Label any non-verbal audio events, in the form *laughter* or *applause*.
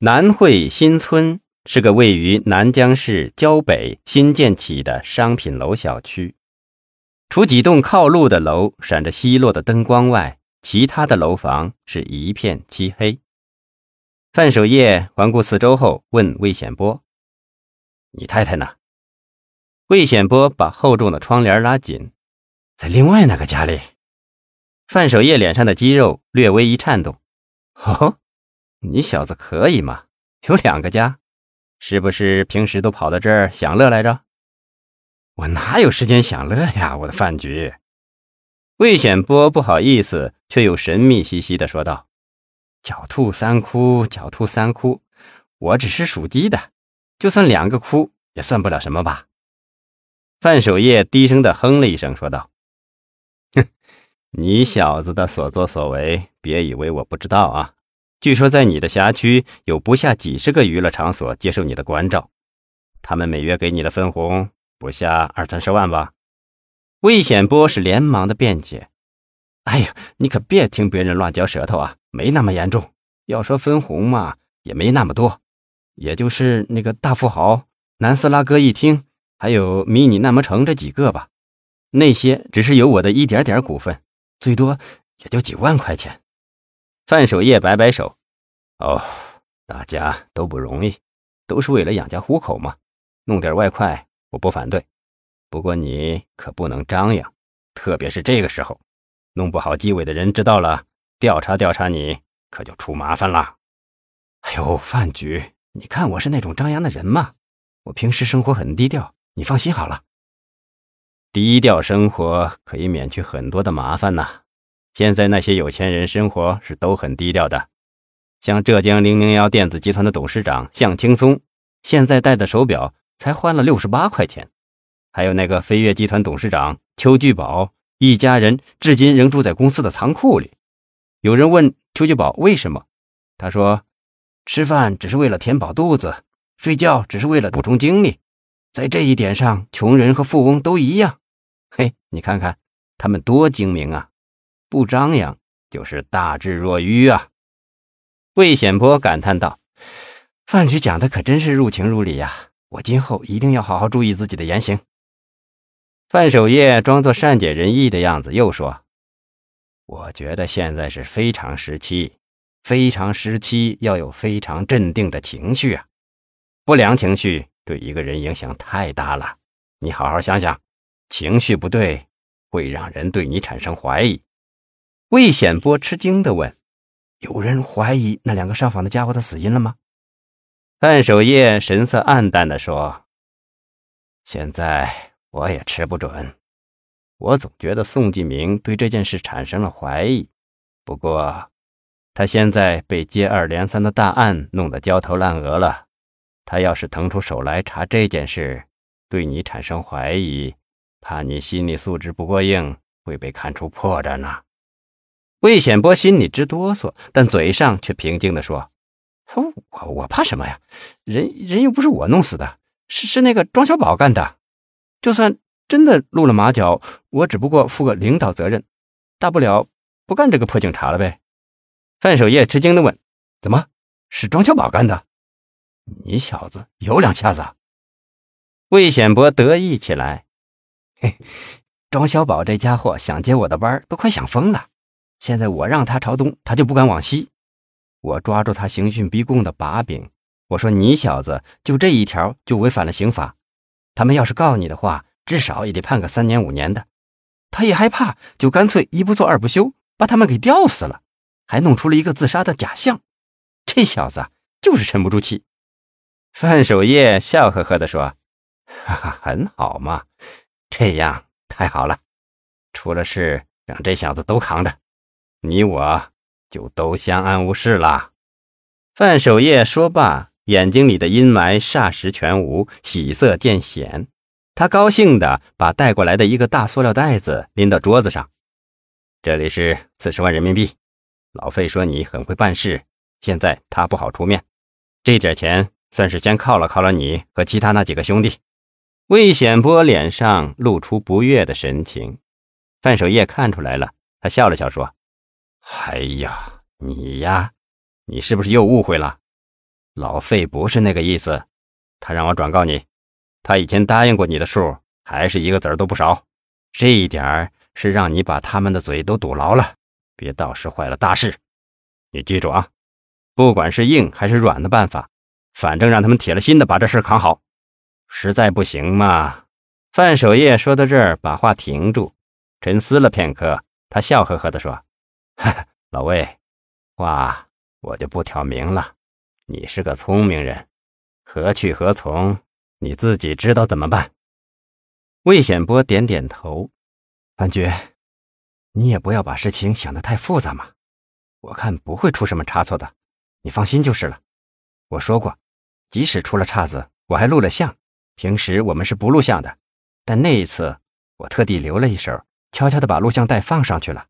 南汇新村是个位于南江市郊北新建起的商品楼小区，除几栋靠路的楼闪着稀落的灯光外，其他的楼房是一片漆黑。范守业环顾四周后，问魏显波：“你太太呢？”魏显波把厚重的窗帘拉紧，在另外那个家里。范守业脸上的肌肉略微一颤动：“哦。”你小子可以吗？有两个家，是不是平时都跑到这儿享乐来着？我哪有时间享乐呀？我的饭局。魏显波不好意思，却又神秘兮兮的说道：“狡兔三窟，狡兔三窟，我只是属鸡的，就算两个窟也算不了什么吧？”范守业低声的哼了一声，说道：“哼，你小子的所作所为，别以为我不知道啊。”据说在你的辖区有不下几十个娱乐场所接受你的关照，他们每月给你的分红不下二三十万吧？魏显波是连忙的辩解：“哎呀，你可别听别人乱嚼舌头啊，没那么严重。要说分红嘛，也没那么多，也就是那个大富豪、南斯拉哥一厅，还有迷你那么城这几个吧。那些只是有我的一点点股份，最多也就几万块钱。”范守业摆摆手：“哦，大家都不容易，都是为了养家糊口嘛。弄点外快，我不反对。不过你可不能张扬，特别是这个时候，弄不好纪委的人知道了，调查调查你，可就出麻烦了。哎呦，范局，你看我是那种张扬的人吗？我平时生活很低调，你放心好了。低调生活可以免去很多的麻烦呐。”现在那些有钱人生活是都很低调的，像浙江零零幺电子集团的董事长向青松，现在戴的手表才换了六十八块钱；还有那个飞跃集团董事长邱聚宝，一家人至今仍住在公司的仓库里。有人问邱聚宝为什么，他说：“吃饭只是为了填饱肚子，睡觉只是为了补充精力，在这一点上，穷人和富翁都一样。”嘿，你看看他们多精明啊！不张扬就是大智若愚啊！魏显波感叹道：“范局讲的可真是入情入理呀！我今后一定要好好注意自己的言行。”范守业装作善解人意的样子，又说：“我觉得现在是非常时期，非常时期要有非常镇定的情绪啊！不良情绪对一个人影响太大了，你好好想想，情绪不对会让人对你产生怀疑。”魏显波吃惊的问：“有人怀疑那两个上访的家伙的死因了吗？”范守业神色黯淡的说：“现在我也吃不准，我总觉得宋继明对这件事产生了怀疑。不过，他现在被接二连三的大案弄得焦头烂额了，他要是腾出手来查这件事，对你产生怀疑，怕你心理素质不过硬，会被看出破绽呢。”魏显波心里直哆嗦，但嘴上却平静地说：“我我怕什么呀？人人又不是我弄死的，是是那个庄小宝干的。就算真的露了马脚，我只不过负个领导责任，大不了不干这个破警察了呗。”范守业吃惊地问：“怎么是庄小宝干的？你小子有两下子？”魏显波得意起来：“嘿，庄小宝这家伙想接我的班都快想疯了。”现在我让他朝东，他就不敢往西。我抓住他刑讯逼供的把柄，我说你小子就这一条就违反了刑法，他们要是告你的话，至少也得判个三年五年的。他一害怕，就干脆一不做二不休，把他们给吊死了，还弄出了一个自杀的假象。这小子就是沉不住气。范守业笑呵呵地说：“ *laughs* 哈哈，很好嘛，这样太好了。出了事，让这小子都扛着。”你我就都相安无事了。范守业说罢，眼睛里的阴霾霎时全无，喜色渐显。他高兴地把带过来的一个大塑料袋子拎到桌子上。这里是四十万人民币。老费说你很会办事，现在他不好出面，这点钱算是先犒劳犒劳你和其他那几个兄弟。魏显波脸上露出不悦的神情，范守业看出来了，他笑了笑说。哎呀，你呀，你是不是又误会了？老费不是那个意思，他让我转告你，他以前答应过你的数，还是一个子儿都不少。这一点儿是让你把他们的嘴都堵牢了，别到时坏了大事。你记住啊，不管是硬还是软的办法，反正让他们铁了心的把这事扛好。实在不行嘛，范守业说到这儿，把话停住，沉思了片刻，他笑呵呵地说：“哈 *laughs* 老魏，话我就不挑明了。你是个聪明人，何去何从，你自己知道怎么办。”魏显波点点头：“范局，你也不要把事情想得太复杂嘛。我看不会出什么差错的，你放心就是了。我说过，即使出了岔子，我还录了像。”平时我们是不录像的，但那一次我特地留了一手，悄悄的把录像带放上去了。